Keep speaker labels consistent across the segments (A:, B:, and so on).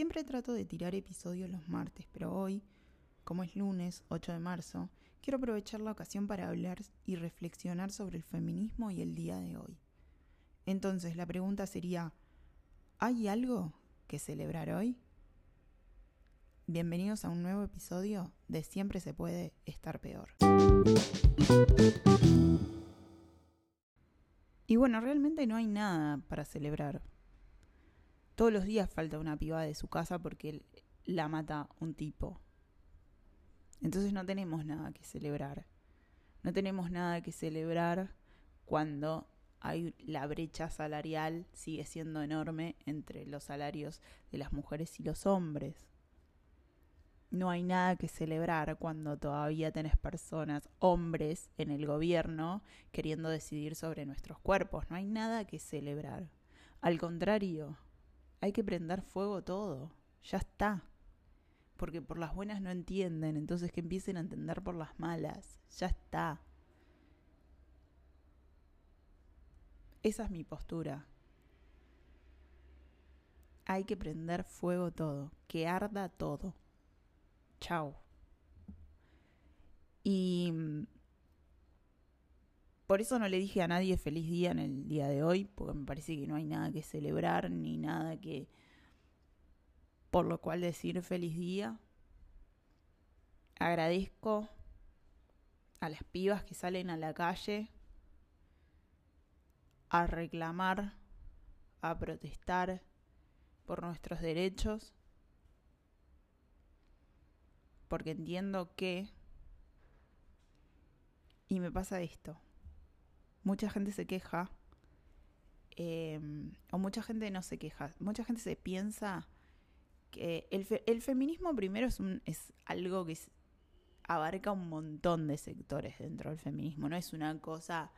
A: Siempre trato de tirar episodios los martes, pero hoy, como es lunes 8 de marzo, quiero aprovechar la ocasión para hablar y reflexionar sobre el feminismo y el día de hoy. Entonces la pregunta sería, ¿hay algo que celebrar hoy? Bienvenidos a un nuevo episodio de Siempre se puede estar peor. Y bueno, realmente no hay nada para celebrar. Todos los días falta una piba de su casa porque la mata un tipo. Entonces no tenemos nada que celebrar. No tenemos nada que celebrar cuando hay la brecha salarial sigue siendo enorme entre los salarios de las mujeres y los hombres. No hay nada que celebrar cuando todavía tenés personas, hombres, en el gobierno queriendo decidir sobre nuestros cuerpos. No hay nada que celebrar. Al contrario, hay que prender fuego todo. Ya está. Porque por las buenas no entienden, entonces que empiecen a entender por las malas. Ya está. Esa es mi postura. Hay que prender fuego todo, que arda todo. Chao. Y mm, por eso no le dije a nadie feliz día en el día de hoy, porque me parece que no hay nada que celebrar ni nada que por lo cual decir feliz día. Agradezco a las pibas que salen a la calle a reclamar, a protestar por nuestros derechos, porque entiendo que, y me pasa esto, mucha gente se queja, em, o mucha gente no se queja, mucha gente se piensa que el, feminismo primero es algo que abarca un montón de sectores dentro del feminismo, no es una cosa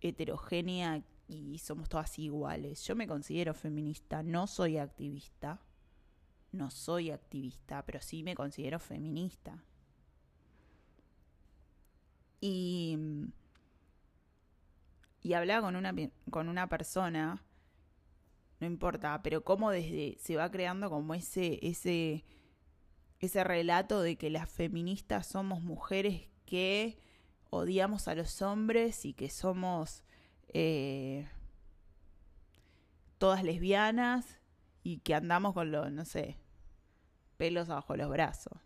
A: heterogénea y somos todas iguales. Yo me considero feminista, no soy activista, no soy activista, pero sí me considero feminista. Y y hablaba con una, con una persona, no importa, pero cómo desde se va creando como ese, ese, ese relato de que las feministas somos mujeres que odiamos a los hombres y que somos eh, todas lesbianas y que andamos con los, no sé, pelos abajo los brazos.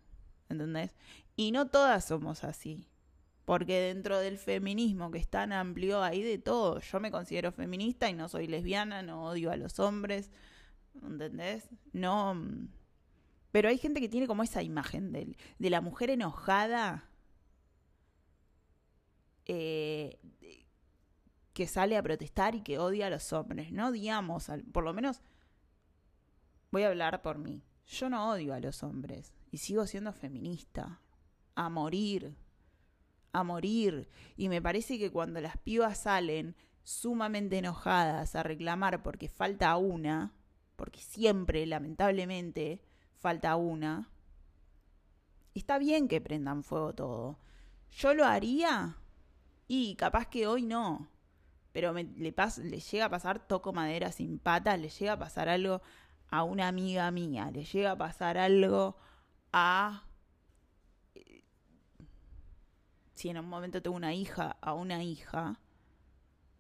A: ¿Entendés? Y no todas somos así porque dentro del feminismo que es tan amplio hay de todo. Yo me considero feminista y no soy lesbiana, no odio a los hombres, ¿entendés? No... Mm, pero hay gente que tiene como esa imagen de, la mujer enojada eh, que sale a protestar y que odia a los hombres. No odiamos, por lo menos voy a hablar por mí. Yo no odio a los hombres y sigo siendo feminista. A morir a morir. Y me parece que cuando las pibas salen sumamente enojadas a reclamar porque falta una, porque siempre, lamentablemente, falta una, está bien que prendan fuego todo. Yo lo haría y capaz que hoy no. Pero le, le llega a pasar, toco madera sin patas, le llega a pasar algo a una amiga mía, le llega a pasar algo a si en un momento tengo una hija, a una hija.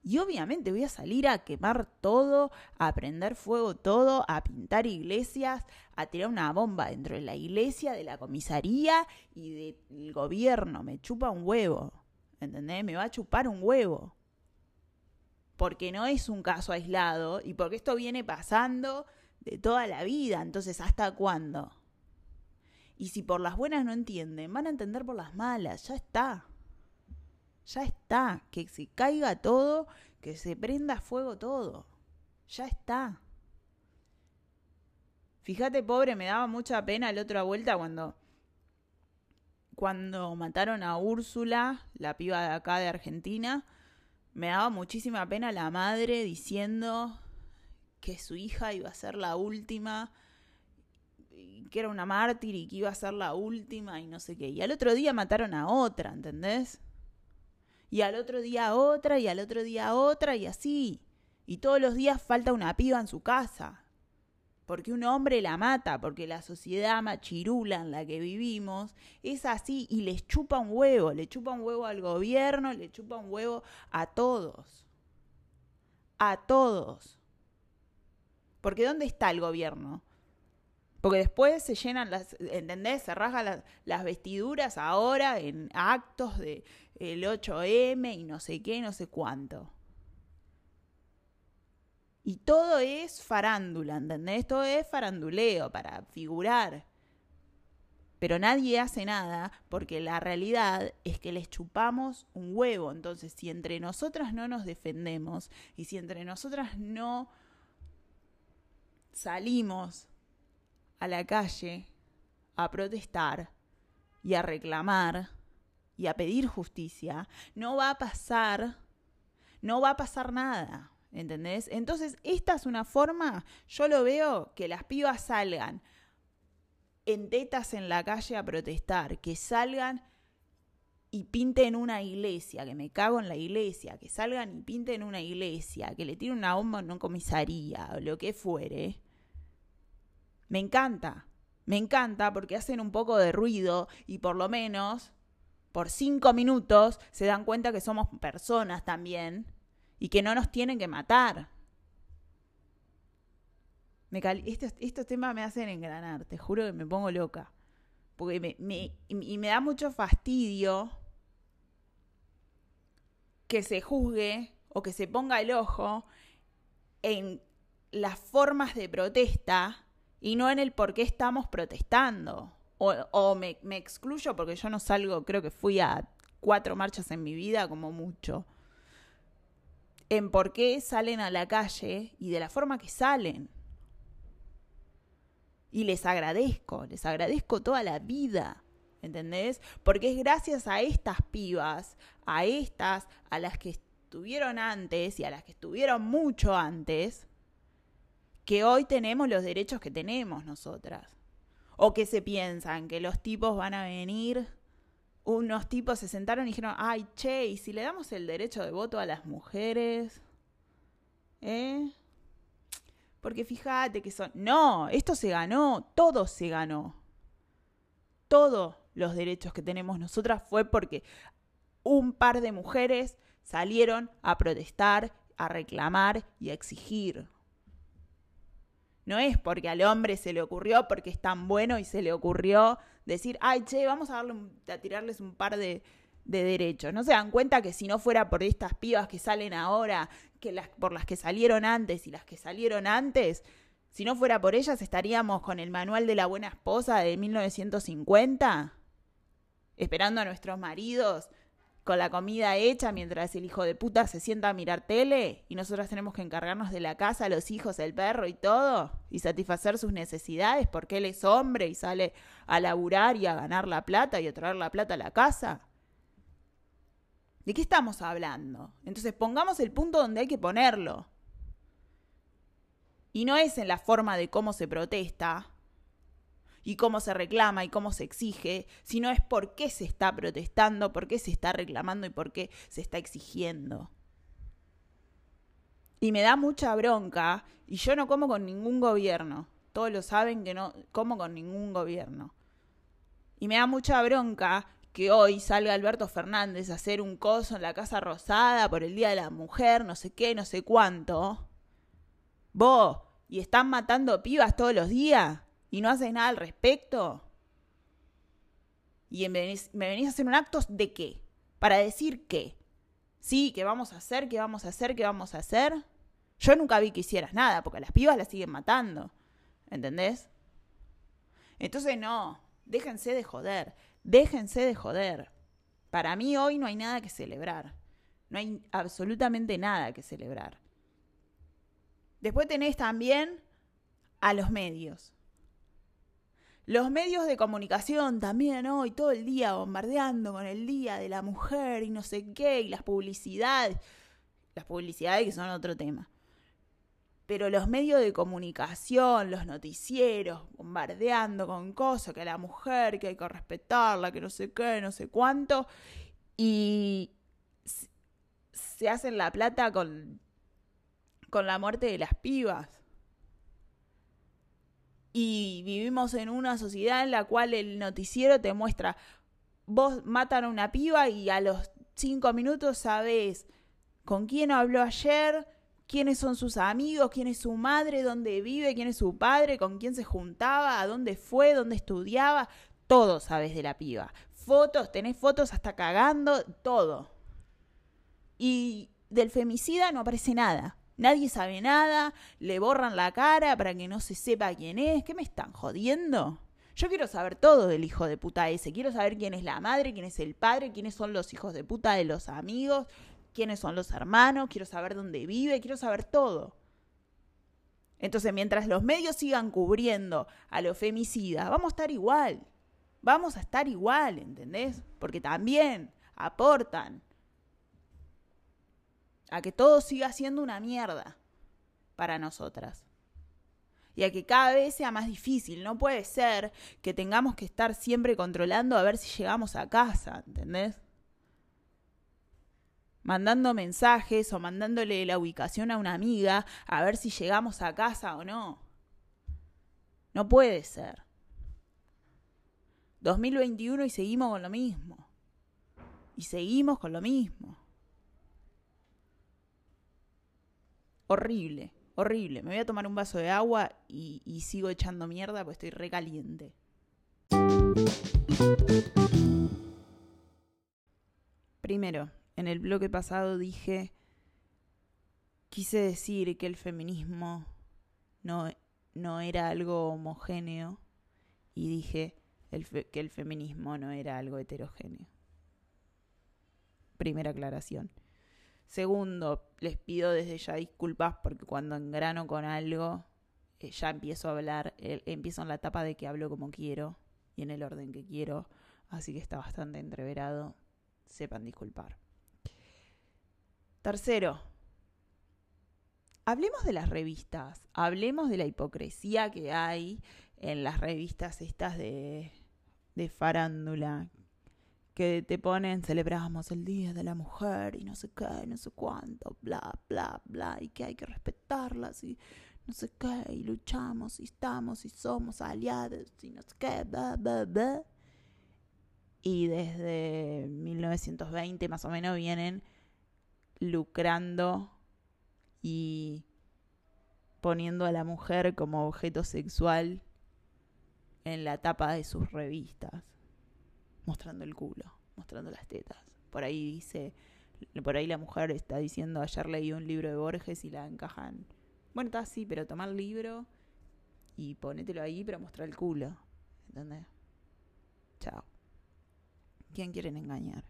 A: Y obviamente voy a salir a quemar todo, a prender fuego todo, a pintar iglesias, a tirar una bomba dentro de la iglesia, de la comisaría y del gobierno. Me chupa un huevo. ¿Entendés? Me va a chupar un huevo. Porque no es un caso aislado y porque esto viene pasando de toda la vida. Entonces, ¿hasta cuándo? Y si por las buenas no entienden, van a entender por las malas. Ya está. Ya está. Que se caiga todo, que se prenda fuego todo. Ya está. Fíjate, pobre, me daba mucha pena la otra vuelta cuando cuando mataron a Úrsula, la piba de acá de Argentina, me daba muchísima pena la madre diciendo que su hija iba a ser la última que era una mártir y que iba a ser la última y no sé qué. Y al otro día mataron a otra, ¿entendés? Y al otro día otra y al otro día otra y así. Y todos los días falta una piba en su casa. porque un hombre la mata, porque la sociedad machirula en la que vivimos es así y les chupa un huevo, le chupa un huevo al gobierno, le chupa un huevo a todos. A todos. Porque ¿dónde está el gobierno? Porque después se llenan las, ¿entendés? Se rasgan las, vestiduras ahora en actos de el 8M y no sé qué, no sé cuánto. Y todo es farándula, ¿entendés? Todo es faranduleo para figurar. Pero nadie hace nada porque la realidad es que les chupamos un huevo. Entonces, si entre nosotras no nos defendemos y si entre nosotras no salimos a la calle a protestar y a reclamar y a pedir justicia, no va a pasar, no va a pasar nada. ¿Entendés? Entonces, esta es una forma, yo lo veo, que las pibas salgan en tetas en la calle a protestar, que salgan y pinten una iglesia, que me cago en la iglesia, que salgan y pinten una iglesia, que le tiren una bomba en una comisaría, o lo que fuere. Me encanta, me encanta porque hacen un poco de ruido y por lo menos por cinco minutos se dan cuenta que somos personas también y que no nos tienen que matar. Estos, temas me hacen engranar, te juro que me pongo loca. Porque y me da mucho fastidio que se juzgue o que se ponga el ojo en las formas de protesta y no en el por qué estamos protestando. O, me, me excluyo porque yo no salgo, creo que fui a cuatro marchas en mi vida como mucho en por qué salen a la calle y de la forma que salen. Y les agradezco, les agradezco toda la vida, ¿entendés? Porque es gracias a estas pibas, a estas, a las que estuvieron antes y a las que estuvieron mucho antes, que hoy tenemos los derechos que tenemos nosotras. O que se piensan que los tipos van a venir unos tipos se sentaron y dijeron, ay, che, ¿y si le damos el derecho de voto a las mujeres? ¿Eh? Porque fíjate que son... No, esto se ganó, todo se ganó. Todos los derechos que tenemos nosotras fue porque un par de mujeres salieron a protestar, a reclamar y a exigir. No es porque al hombre se le ocurrió, porque es tan bueno y se le ocurrió decir, ay, che, vamos a, darle a tirarles un par de, derechos. ¿No se dan cuenta que si no fuera por estas pibas que salen ahora, que por las que salieron antes y las que salieron antes, si no fuera por ellas estaríamos con el manual de la buena esposa de 1950? Esperando a nuestros maridos con la comida hecha mientras el hijo de puta se sienta a mirar tele y nosotros tenemos que encargarnos de la casa, los hijos, el perro y todo y satisfacer sus necesidades porque él es hombre y sale a laburar y a ganar la plata y a traer la plata a la casa. ¿De qué estamos hablando? Entonces pongamos el punto donde hay que ponerlo. Y no es en la forma de cómo se protesta, y cómo se reclama y cómo se exige, sino es por qué se está protestando, por qué se está reclamando y por qué se está exigiendo. Y me da mucha bronca, y yo no como con ningún gobierno, todos lo saben que no como con ningún gobierno. Y me da mucha bronca que hoy salga Alberto Fernández a hacer un coso en la Casa Rosada por el Día de la Mujer, no sé qué, no sé cuánto. Vos, y están matando pibas todos los días y no haces nada al respecto. Y me venís, me venís a hacer un acto de qué? Para decir qué. Sí, ¿qué vamos a hacer? ¿Qué vamos a hacer? ¿Qué vamos a hacer? Yo nunca vi que hicieras nada, porque las pibas las siguen matando. ¿Entendés? Entonces no, déjense de joder, déjense de joder. Para mí hoy no hay nada que celebrar. No hay absolutamente nada que celebrar. Después tenés también a los medios. Los medios de comunicación también hoy todo el día bombardeando con el Día de la Mujer y no sé qué, y las publicidades. Las publicidades que son otro tema. Pero los medios de comunicación, los noticieros, bombardeando con cosas, que la mujer, que hay que respetarla, que no sé qué, no sé cuánto. Y se hacen la plata con, con la muerte de las pibas. Y vivimos en una sociedad en la cual el noticiero te muestra, vos matan a una piba y a los cinco minutos sabes con quién habló ayer, quiénes son sus amigos, quién es su madre, dónde vive, quién es su padre, con quién se juntaba, a dónde fue, dónde estudiaba. Todo sabes de la piba. Fotos, tenés fotos hasta cagando, todo. Y del femicida no aparece nada. Nadie sabe nada, le borran la cara para que no se sepa quién es. ¿Qué me están jodiendo? Yo quiero saber todo del hijo de puta ese. Quiero saber quién es la madre, quién es el padre, quiénes son los hijos de puta de los amigos, quiénes son los hermanos, quiero saber dónde vive, quiero saber todo. Entonces, mientras los medios sigan cubriendo a los femicidas, vamos a estar igual. Vamos a estar igual, ¿entendés? Porque también aportan a que todo siga siendo una mierda para nosotras. Y a que cada vez sea más difícil. No puede ser que tengamos que estar siempre controlando a ver si llegamos a casa, ¿entendés? Mandando mensajes o mandándole la ubicación a una amiga a ver si llegamos a casa o no. No puede ser. 2021 y seguimos con lo mismo. Y seguimos con lo mismo. Horrible, horrible. Me voy a tomar un vaso de agua y, sigo echando mierda porque estoy recaliente. Primero, en el bloque pasado dije, quise decir que el feminismo no, no era algo homogéneo y dije que el feminismo no era algo heterogéneo. Primera aclaración. Segundo, les pido desde ya disculpas porque cuando engrano con algo, eh, ya empiezo a hablar, eh, empiezo en la etapa de que hablo como quiero y en el orden que quiero, así que está bastante entreverado, sepan disculpar. Tercero, hablemos de las revistas, hablemos de la hipocresía que hay en las revistas estas de, de farándula, que te ponen celebramos el Día de la Mujer y no sé qué, no sé cuánto, bla, bla, bla, y que hay que respetarlas y no sé qué, y luchamos y estamos y somos aliados y no sé qué, bla, bla, bla. Y desde 1920 más o menos vienen lucrando y poniendo a la mujer como objeto sexual en la tapa de sus revistas mostrando el culo, mostrando las tetas. Por ahí dice, por ahí la mujer está diciendo, ayer leí un libro de Borges y la encajan. Bueno, está así, pero toma el libro y ponételo ahí, pero mostrar el culo. ¿Entendés? Chao. ¿Quién quieren engañar?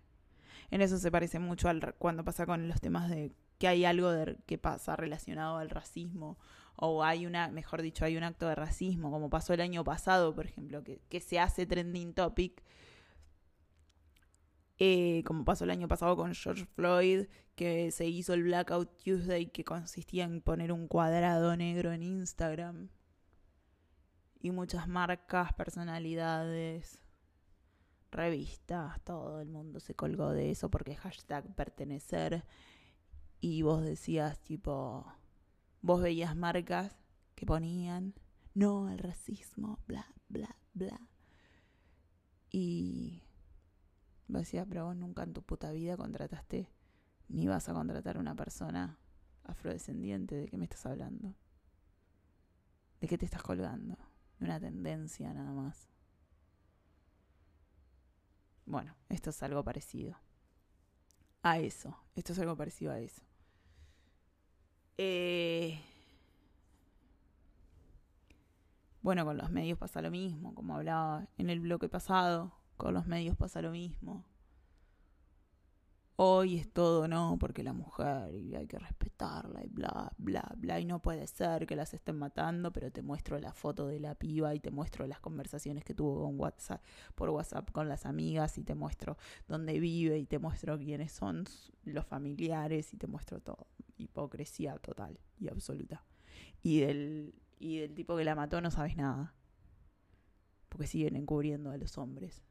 A: En eso se parece mucho al cuando pasa con los temas de que hay algo de, que pasa relacionado al racismo o hay una, mejor dicho, hay un acto de racismo, como pasó el año pasado, por ejemplo, que, que se hace trending topic eh, como pasó el año pasado con George Floyd, que se hizo el Blackout Tuesday, que consistía en poner un cuadrado negro en Instagram. Y muchas marcas, personalidades, revistas, todo el mundo se colgó de eso porque hashtag pertenecer. Y vos decías, tipo, vos veías marcas que ponían no al racismo, bla, bla, bla. Y Vos decías, pero vos nunca en tu puta vida contrataste, ni vas a contratar a una persona afrodescendiente. ¿De qué me estás hablando? ¿De qué te estás colgando? De una tendencia nada más. Bueno, esto es algo parecido a eso. Esto es algo parecido a eso. Eh, bueno, con los medios pasa lo mismo, como hablaba en el bloque pasado. Con los medios pasa lo mismo. Hoy es todo, no, porque la mujer y hay que respetarla y bla, bla, bla. Y no puede ser que las estén matando, pero te muestro la foto de la piba y te muestro las conversaciones que tuvo con WhatsApp, por WhatsApp con las amigas y te muestro dónde vive y te muestro quiénes son los familiares y te muestro todo. Hipocresía total y absoluta. Y del, y del tipo que la mató no sabes nada. Porque siguen encubriendo a los hombres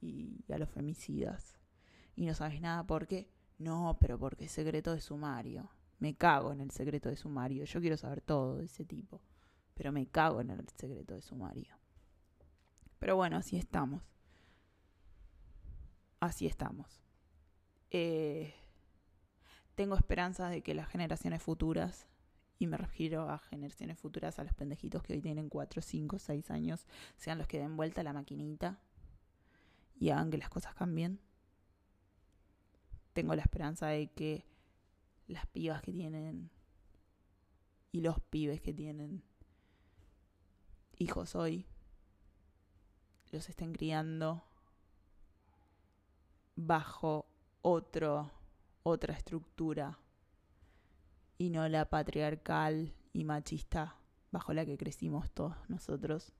A: y a los femicidas. Y no sabes nada por qué. No, pero porque es secreto de sumario. Me cago en el secreto de sumario. Yo quiero saber todo de ese tipo. pero me cago en el secreto de sumario. Pero bueno, así estamos. Así estamos. Eh, tengo esperanzas de que las generaciones futuras, y me refiero a generaciones futuras, a los pendejitos que hoy tienen 4, 5, 6 años, sean los que den vuelta a la maquinita y hagan que las cosas cambien. Tengo la esperanza de que las pibas que tienen y los pibes que tienen hijos hoy los estén criando bajo otro otra estructura y no la patriarcal y machista bajo la que crecimos todos nosotros.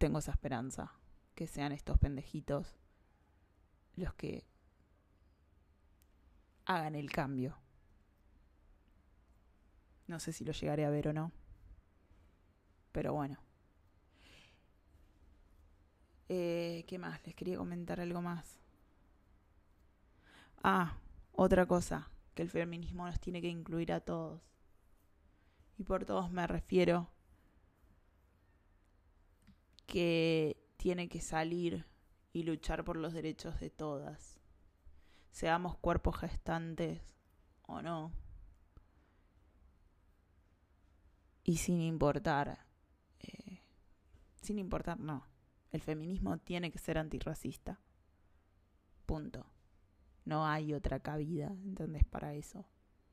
A: Tengo esa esperanza, que sean estos pendejitos los que hagan el cambio. No sé si lo llegaré a ver o no. Pero bueno. Eh, ¿Qué más? Les quería comentar algo más. Ah, otra cosa, que el feminismo nos tiene que incluir a todos. Y por todos me refiero que tiene que salir y luchar por los derechos de todas. Seamos cuerpos gestantes o no. Y sin importar, eh, sin importar, no. El feminismo tiene que ser antirracista. Punto. No hay otra cabida, ¿entendés? Para eso.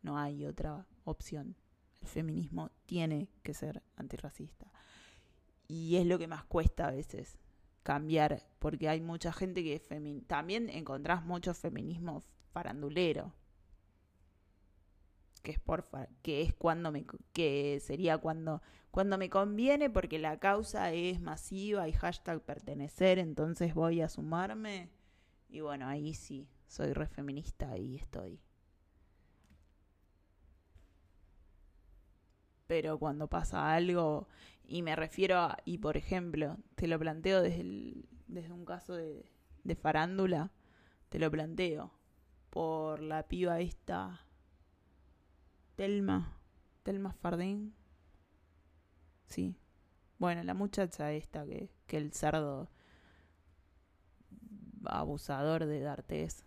A: No hay otra opción. El feminismo tiene que ser antirracista. Y es lo que más cuesta a veces cambiar, porque hay mucha gente que también encontrás mucho feminismo farandulero. Que es por que es cuando me que sería cuando cuando me conviene porque la causa es masiva y hashtag pertenecer, entonces voy a sumarme. Y bueno, ahí sí, soy re feminista y estoy. Pero cuando pasa algo, y me refiero a, y por ejemplo, te lo planteo desde, desde un caso de, de farándula, te lo planteo por la piba esta, Telma, Telma Fardín. Sí. Bueno, la muchacha esta que, que el cerdo abusador de D'Artés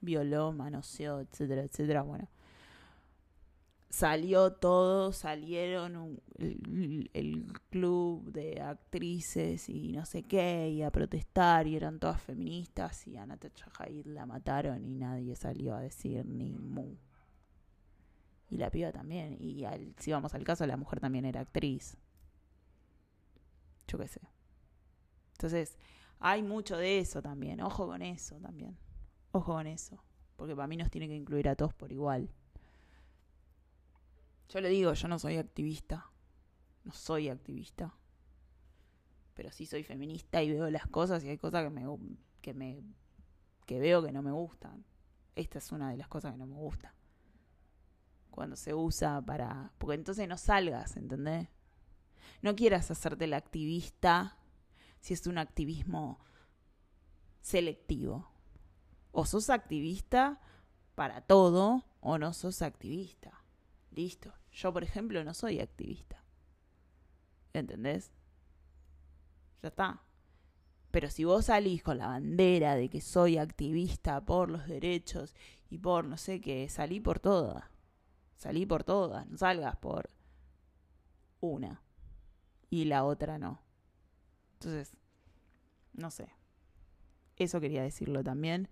A: violó, manoseó, etcétera, etcétera. Bueno, salió todo, salieron el, club de actrices y no sé qué, y a protestar, y eran todas feministas, y a Natasha Haid la mataron y nadie salió a decir ni mu. Y la piba también, y si vamos al caso, la mujer también era actriz. Yo qué sé. Entonces, hay mucho de eso también, ojo con eso también. Ojo con eso, porque para mí nos tiene que incluir a todos por igual. Yo le digo, yo no soy activista, no soy activista, pero sí soy feminista y veo las cosas y hay cosas que me que me que veo que no me gustan. Esta es una de las cosas que no me gusta. Cuando se usa para porque entonces no salgas, ¿entendés? No quieras hacerte la activista si es un activismo selectivo. O sos activista para todo o no sos activista. Listo. Yo, por ejemplo, no soy activista. ¿Entendés? Ya está. Pero si vos salís con la bandera de que soy activista por los derechos y por no sé qué, salí por todas. Salí por todas. No salgas por una. Y la otra no. Entonces, no sé. Eso quería decirlo también.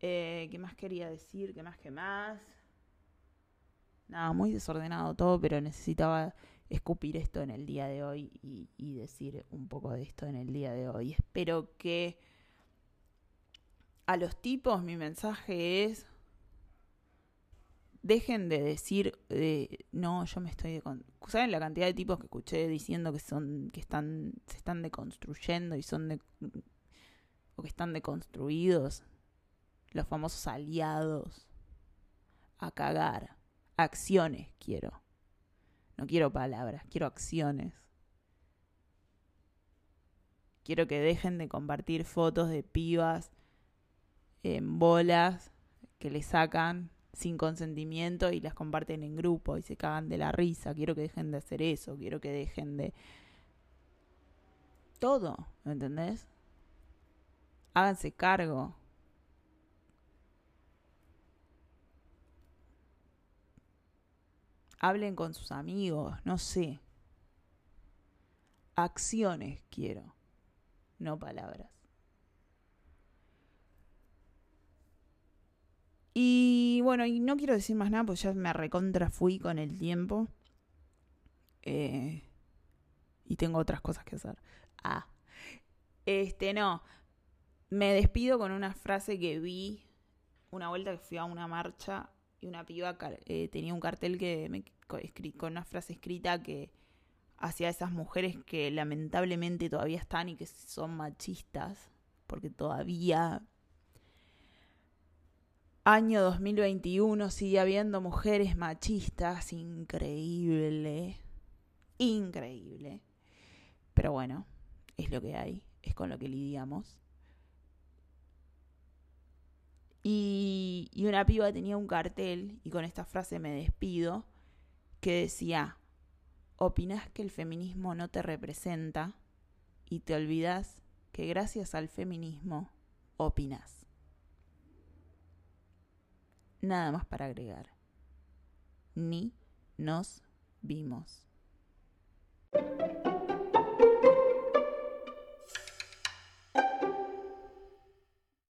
A: Eh, ¿Qué más quería decir? ¿Qué más que más? Nada, muy desordenado todo, pero necesitaba escupir esto en el día de hoy y, decir un poco de esto en el día de hoy. Espero que a los tipos mi mensaje es dejen de decir no yo me estoy saben la cantidad de tipos que escuché diciendo que son que están se están deconstruyendo y son de o que están deconstruidos los famosos aliados a cagar. Acciones quiero. No quiero palabras, quiero acciones. Quiero que dejen de compartir fotos de pibas en bolas que le sacan sin consentimiento y las comparten en grupo y se cagan de la risa. Quiero que dejen de hacer eso, quiero que dejen de... Todo, ¿me entendés? Háganse cargo. Hablen con sus amigos, no sé. Acciones quiero, no palabras. Y bueno, y no quiero decir más nada, pues ya me recontra fui con el tiempo. Eh, y tengo otras cosas que hacer. Ah. Este, no. Me despido con una frase que vi una vuelta que fui a una marcha y una piba eh, tenía un cartel que me, con una frase escrita que hacia esas mujeres que lamentablemente todavía están y que son machistas, porque todavía año 2021 sigue habiendo mujeres machistas, increíble, increíble. Pero bueno, es lo que hay, es con lo que lidiamos. Y, una piba tenía un cartel, y con esta frase me despido, que decía, opinas que el feminismo no te representa y te olvidas que gracias al feminismo opinas. Nada más para agregar. Ni nos vimos.